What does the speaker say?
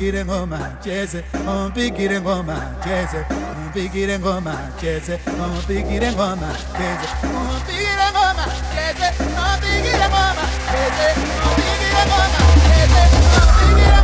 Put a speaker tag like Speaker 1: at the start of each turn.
Speaker 1: pigire ngoma chese on pigire ngoma chese on my chest. pigire ngoma chese on my chest. pigire ngoma chese on my chest. pigire ngoma chese on my chest. pigire ngoma chese on my chest. pigire ngoma chese on my chest.